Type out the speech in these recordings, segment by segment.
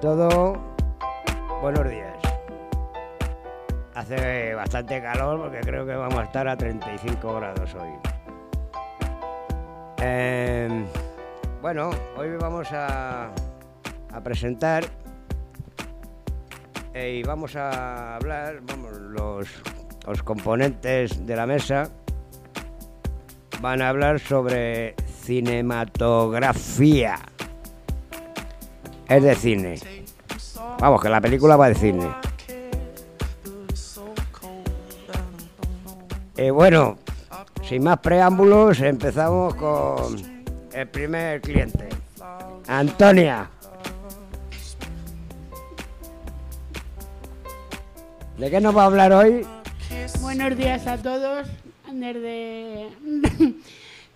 todo, buenos días. Hace bastante calor porque creo que vamos a estar a 35 grados hoy. Em, bueno, hoy vamos a, presentar eh, y vamos a hablar, vamos, los, los componentes de la mesa van a hablar sobre cinematografía. Es de cine. Vamos, que la película va de cine. Y bueno, sin más preámbulos, empezamos con el primer cliente. Antonia. ¿De qué nos va a hablar hoy? Buenos días a todos desde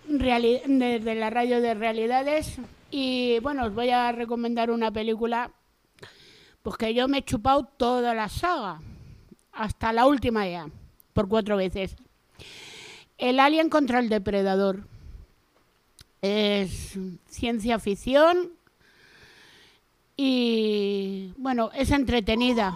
la radio de realidades y bueno, os voy a recomendar una película pues que yo me he chupado toda la saga, hasta la última ya, por cuatro veces. El Alien contra el Depredador. Es ciencia ficción y bueno, es entretenida.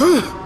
¡Por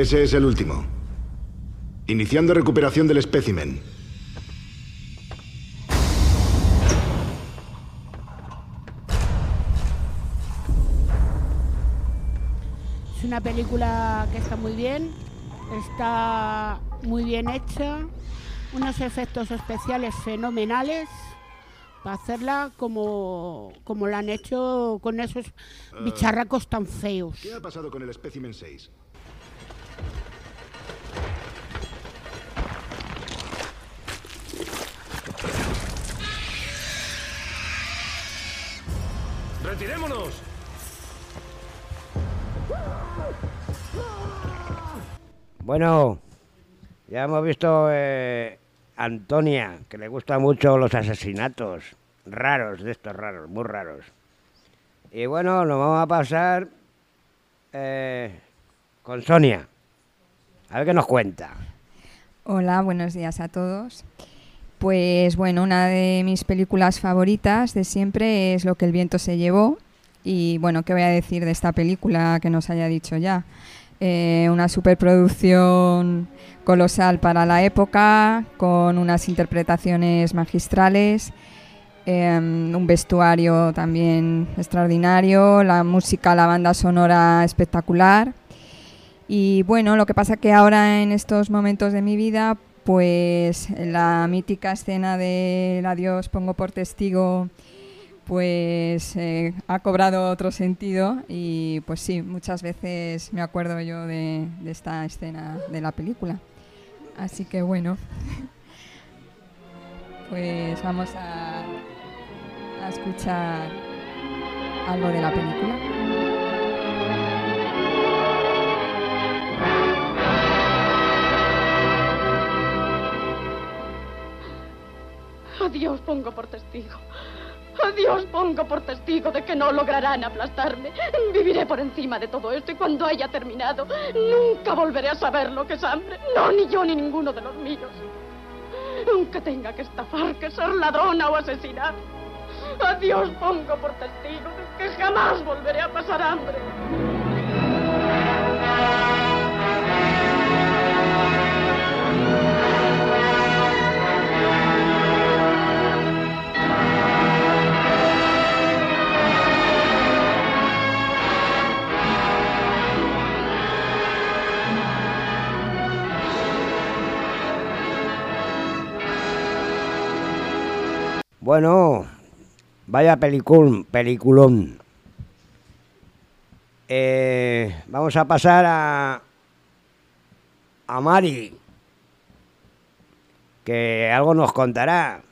Ese es el último. Iniciando recuperación del espécimen. Es una película que está muy bien, está muy bien hecha, unos efectos especiales fenomenales para hacerla como, como la han hecho con esos bicharracos tan feos. ¿Qué ha pasado con el espécimen 6? ¡Retirémonos! Bueno, ya hemos visto eh, Antonia, que le gustan mucho los asesinatos raros, de estos raros, muy raros. Y bueno, nos vamos a pasar eh, con Sonia. A ver qué nos cuenta. Hola, buenos días a todos. Pues bueno, una de mis películas favoritas de siempre es Lo que el viento se llevó. Y bueno, ¿qué voy a decir de esta película que nos haya dicho ya? Eh, una superproducción colosal para la época, con unas interpretaciones magistrales, eh, un vestuario también extraordinario, la música, la banda sonora espectacular. Y bueno, lo que pasa que ahora en estos momentos de mi vida, pues la mítica escena del adiós pongo por testigo, pues eh, ha cobrado otro sentido y pues sí, muchas veces me acuerdo yo de, de esta escena de la película. Así que bueno, pues vamos a escuchar algo de la película. Adiós pongo por testigo. Adiós pongo por testigo de que no lograrán aplastarme. Viviré por encima de todo esto y cuando haya terminado, nunca volveré a saber lo que es hambre. No, ni yo ni ninguno de los míos. Aunque tenga que estafar, que ser ladrona o asesinar. Adiós pongo por testigo de que jamás volveré a pasar hambre. Bueno, vaya pelicul, peliculón. Eh, vamos a pasar a, a Mari, que algo nos contará.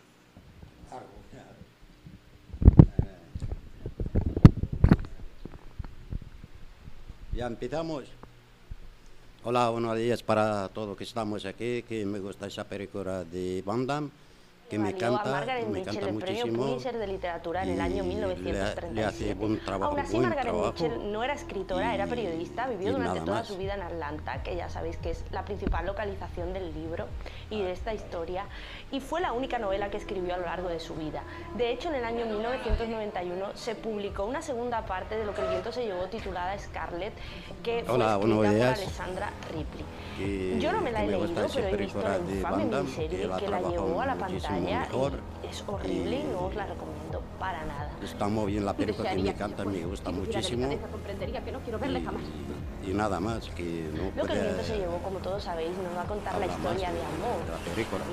Ya empezamos. Hola, buenos días para todos que estamos aquí, que me gusta esa película de Van Damme, que me Ganó a canta, Margaret me Mitchell canta el premio muchísimo. Pulitzer de literatura en el año y le- 1937. le hace buen trabajo, Aún así, buen Margaret trabajo. Mitchell no era escritora, era Y- periodista, vivió durante toda más. su vida en Atlanta, que ya sabéis que es la principal localización del libro y de esta historia, y fue la única novela que escribió a lo largo de su vida. De hecho, en el año 1991 se publicó una segunda parte de lo que el viento se llevó titulada Scarlet, que fue Hola, buenos escrita por días. Alessandra Ripley. Yo no me la he me leído, pero he visto la infame miniserie que la que la trabajó llevó a la muchísimo mejor. y es horrible y no os la recomiendo para nada. Está muy bien la película que me encanta, me gusta muchísimo. comprendería que no quiero verle jamás. Y, y nada más, que no Lo que el viento se llevó, como todos sabéis, nos va a contar la historia de de amor las películas.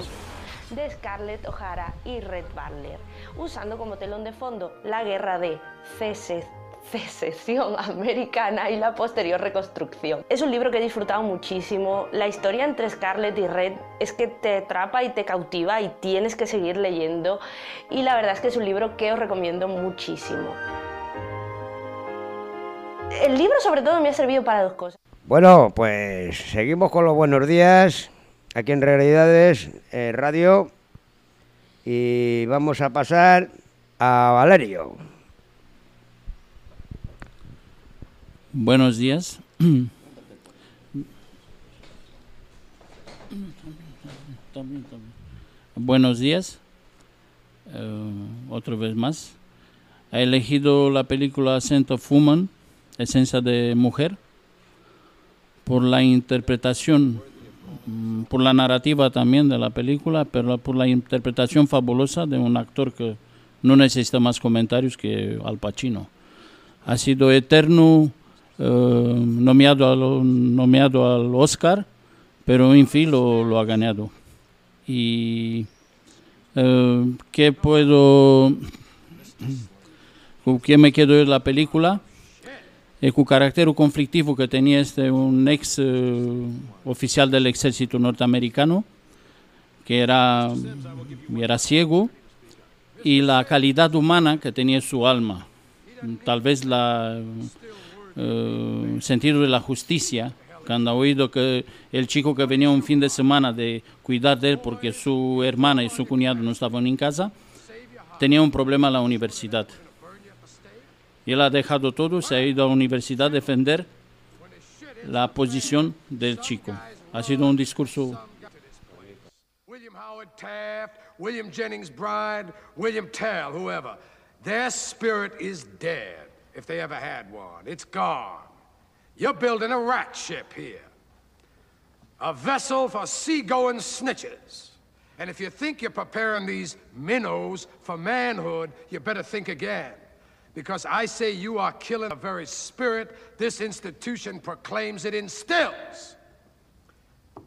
de Scarlett O'Hara y Red Butler, usando como telón de fondo la guerra de cese- secesión americana y la posterior reconstrucción. Es un libro que he disfrutado muchísimo. La historia entre Scarlett y Red es que te atrapa y te cautiva y tienes que seguir leyendo. Y la verdad es que es un libro que os recomiendo muchísimo. El libro sobre todo me ha servido para dos cosas. Bueno, pues seguimos con los buenos días aquí en Realidades eh, Radio y vamos a pasar a Valerio. Buenos días. Buenos días. Eh, otra vez más. He elegido la película Scent of Woman, Esencia de Mujer, por la interpretación, mm, por la narrativa también de la película, pero por la interpretación fabulosa de un actor que no necesita más comentarios que Al Pacino ha sido eterno nominado, al, nominado al Oscar, pero en fin lo, lo ha ganado. Y eh, ¿qué puedo, con qué me quedo de la película? El cu carácter conflictivo que tenía este un ex eh, oficial del ejército norteamericano, que era, era ciego, y la calidad humana que tenía su alma tal vez la eh, sentido de la justicia cuando ha oído que el chico que venía un fin de semana de cuidar de él porque su hermana y su cuñado no estaban en casa tenía un problema en la universidad. Y él ha dejado todo se ha ido a la universidad a defender la posición del chico. Ha sido un discurso William Howard Taft, William Jennings Bryan, William Tell, whoever. Their spirit is dead, if they ever had one. It's gone. You're building a rat ship here, a vessel for seagoing snitches. And if you think you're preparing these minnows for manhood, you better think again. Because I say you are killing the very spirit this institution proclaims it instills.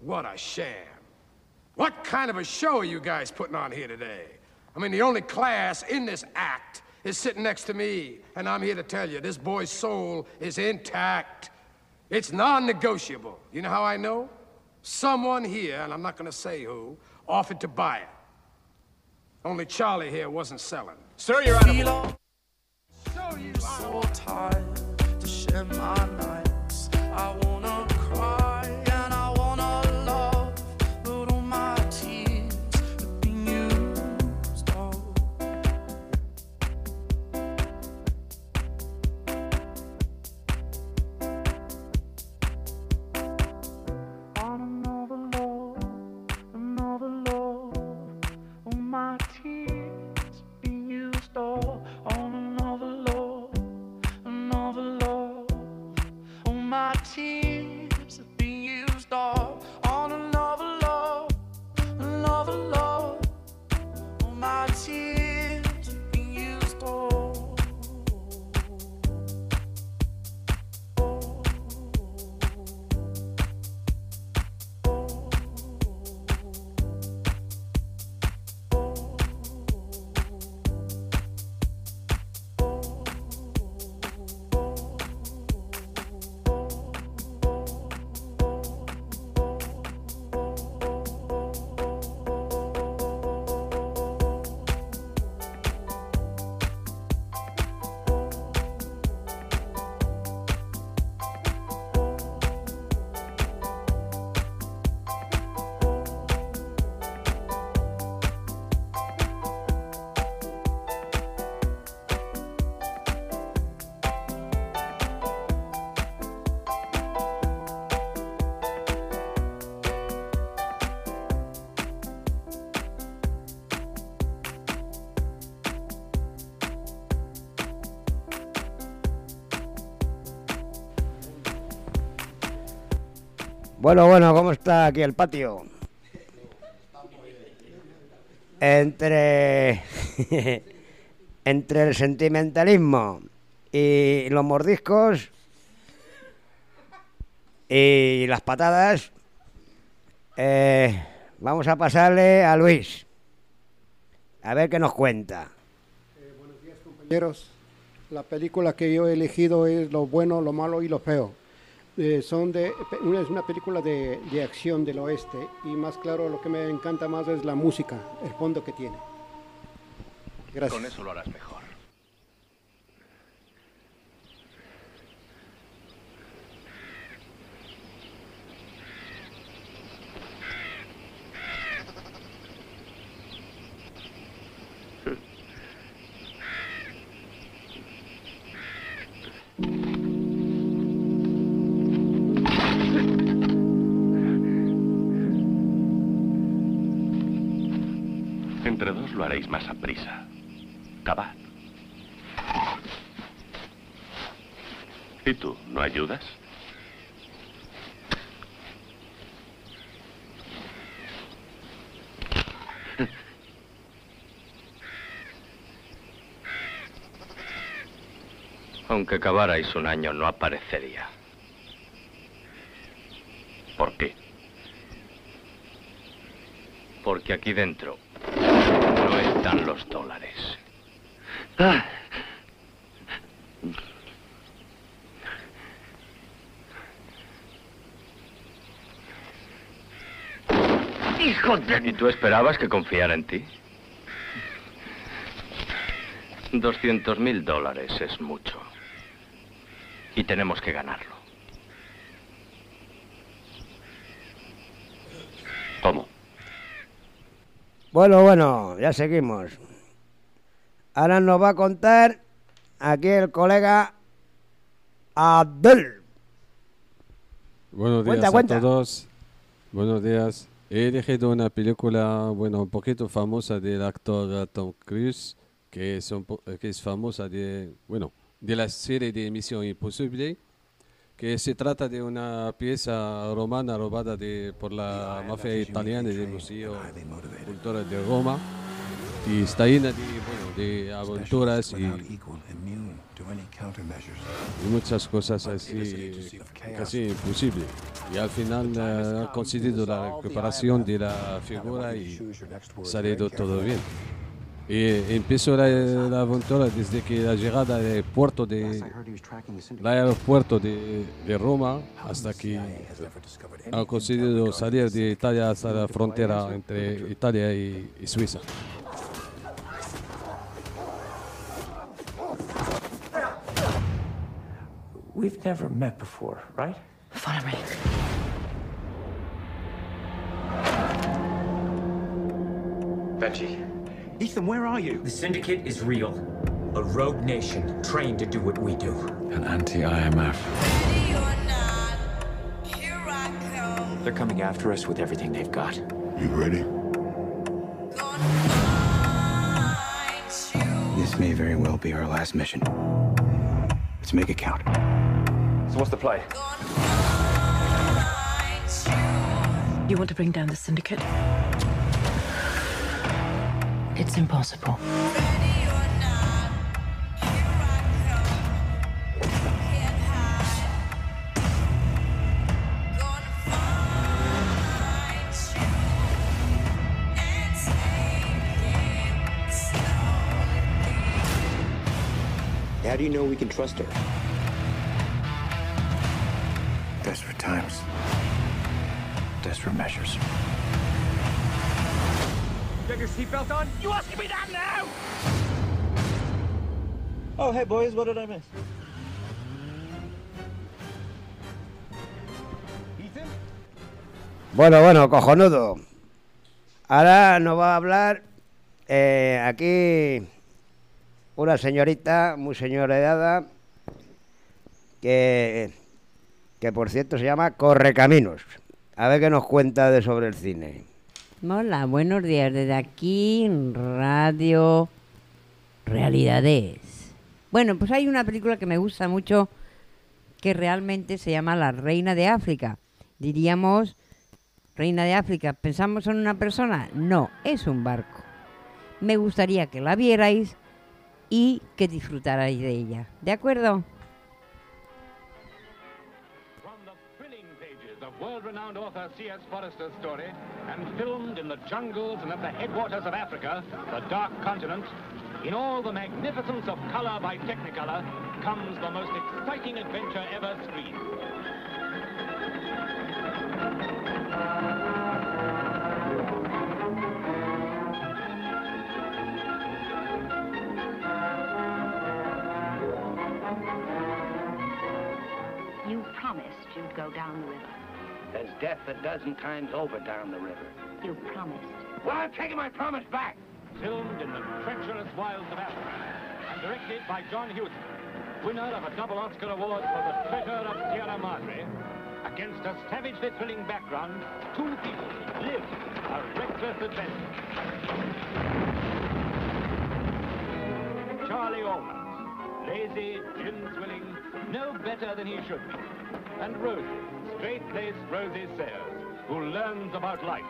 What a sham. What kind of a show are you guys putting on here today? I mean, the only class in this act is sitting next to me, and I'm here to tell you this boy's soul is intact. It's non negotiable. You know how I know? Someone here, and I'm not going to say who, offered to buy it. Only Charlie here wasn't selling. Sir, you're out of Show you so tired to share my nights. Bueno, bueno, ¿cómo está aquí el patio? Entre. entre el sentimentalismo y los mordiscos y las patadas, eh, vamos a pasarle a Luis. A ver qué nos cuenta. Compañeros, la película que yo he elegido es Lo bueno, lo malo y lo feo. Eh, son de, una, es una película de, de acción del oeste y más claro lo que me encanta más es la música, el fondo que tiene. Gracias. Con eso lo harás mejor. Entre dos lo haréis más a prisa. Cavad. ¿Y tú, no ayudas? Aunque cavarais un año, no aparecería. ¿Por qué? Porque aquí dentro están los dólares. Ah. ¡Hijo de... ¿Y tú esperabas que confiara en ti? 200 mil dólares es mucho. Y tenemos que ganarlo. ¿Cómo? Bueno, bueno, ya seguimos. Ahora nos va a contar aquí el colega Abdel. Buenos días Cuenta, a cuenta. todos. Buenos días. He elegido una película, bueno, un poquito famosa del actor Tom Cruise, que es, un que es famosa de, bueno, de la serie de Misión Imposible, que se trata de una pieza romana robada de, por la mafia italiana del Museo Cultural de Roma. Y está llena de, bueno, de aventuras y, y muchas cosas así casi imposible. Y al final eh, ha conseguido la recuperación de la figura y ha salido todo bien. Y empezó la, la aventura desde que la llegada del puerto de el aeropuerto de, de Roma hasta que ha conseguido salir de Italia hasta la frontera entre Italia y, y Suiza. We've never met before, right? Follow me. Benji. Ethan, where are you? The Syndicate is real. A rogue nation trained to do what we do. An anti-IMF. They're coming after us with everything they've got. You ready? This may very well be our last mission. Let's make it count. So what's the play? You want to bring down the syndicate? It's impossible. How do you know we can trust her? Desperate times. Desperate measures. You have your seatbelt on? You asking me that now? Oh, hey, boys, what did I miss? Bueno, bueno, cojonudo. Ahora nos va a hablar eh, aquí una señorita muy señoreada que, que por cierto se llama Correcaminos. A ver qué nos cuenta de sobre el cine. Hola, buenos días. Desde aquí, Radio Realidades. Bueno, pues hay una película que me gusta mucho que realmente se llama La Reina de África. Diríamos, Reina de África, ¿pensamos en una persona? No, es un barco. Me gustaría que la vierais y que disfrutarais de ella. ¿De acuerdo? World-renowned author C.S. Forester's story, and filmed in the jungles and at the headwaters of Africa, the Dark Continent, in all the magnificence of color by Technicolor, comes the most exciting adventure ever screened. You promised you'd go down the river. There's death a dozen times over down the river. You promised. Well, I'm taking my promise back. Filmed in the treacherous wilds of Africa, and directed by John Huston, winner of a double Oscar Award for The Treasure of Sierra Madre, against a savagely thrilling background, two people live a reckless adventure. Charlie Allnuts, lazy, gin-swilling, no better than he should be. And Rosie, straight-laced Rosie Sayers, who learns about life,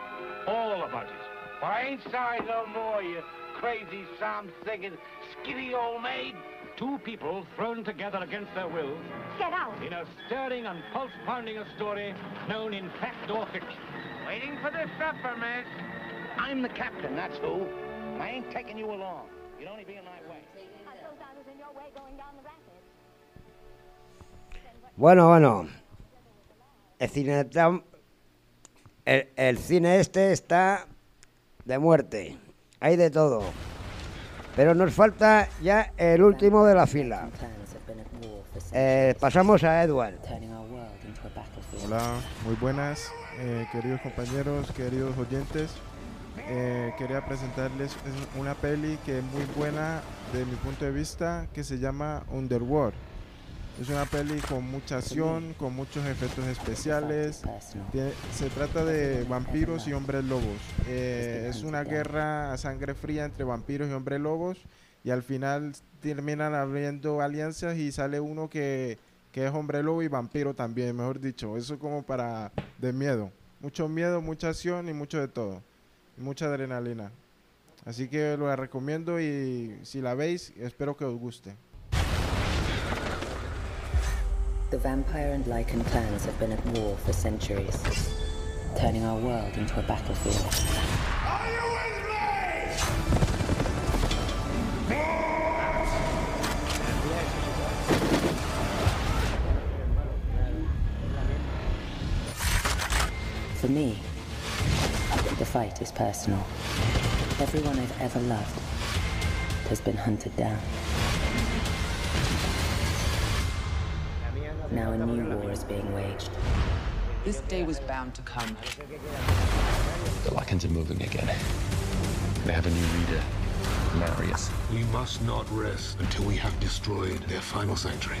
all about it. Well, I ain't sorry no more, you crazy, psalm-singing, skinny old maid. Two people thrown together against their wills Get out. in a stirring and pulse-pounding a story known in fact or fiction. Waiting for the supper, miss. I'm the captain, that's who. I ain't taking you along. You'd only be in my way. I thought I was in your way going down the rapids. Bueno, bueno. El cine, el, este está de muerte. Hay de todo. Pero nos falta ya el último de la fila. Eh, pasamos a Edward. Hola, muy buenas, eh, queridos compañeros, queridos oyentes. Eh, quería presentarles es una peli que es muy buena de mi punto de vista, que se llama Underworld. Es una peli con mucha acción, con muchos efectos especiales. Se trata de vampiros y hombres lobos. Eh, es una guerra a sangre fría entre vampiros y hombres lobos. Y al final terminan habiendo alianzas y sale uno que, es hombre lobo y vampiro también, mejor dicho. Eso como para de miedo. Mucho miedo, mucha acción y mucho de todo. Mucha adrenalina. Así que lo recomiendo y si la veis, espero que os guste. The vampire and lycan clans have been at war for centuries, turning our world into a battlefield. For me, the fight is personal. Everyone I've ever loved has been hunted down. Now a new war is being waged. This day was bound to come. The Lycans are moving again. They have a new leader, Marius. We must not rest until we have destroyed their final sanctuary.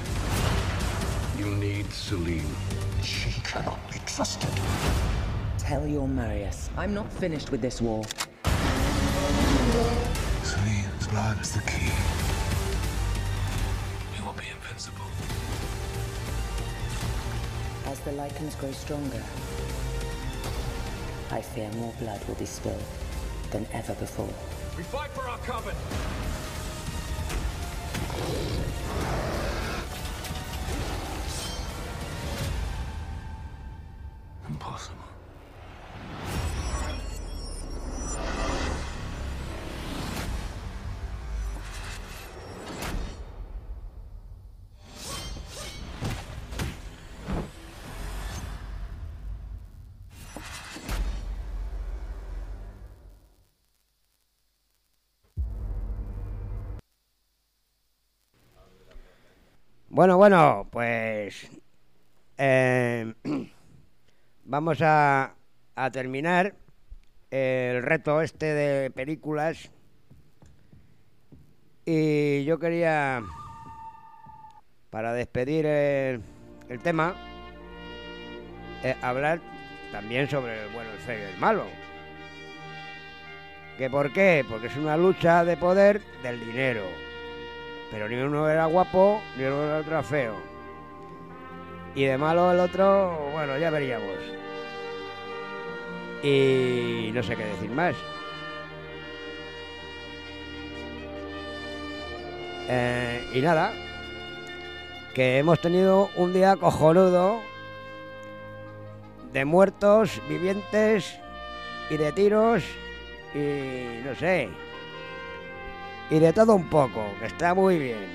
You need Celine. She cannot be trusted. Tell your Marius, I'm not finished with this war. Celine's blood is the key. As the lichens grow stronger, I fear more blood will be spilled than ever before. We fight for our coven. Bueno, bueno, pues eh, vamos a, terminar el reto este de películas. Y yo quería, para despedir el, el tema, eh, hablar también sobre el bueno, el feo y el malo. ¿Que por qué? Porque es una lucha de poder del dinero. Pero ni uno era guapo, ni era otro feo. Y de malo el otro, bueno, ya veríamos. Y no sé qué decir más. Eh, y nada, que hemos tenido un día cojonudo de muertos, vivientes y de tiros y no sé. Y de todo un poco, que está muy bien.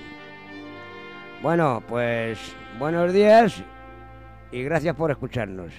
Bueno, pues buenos días y gracias por escucharnos.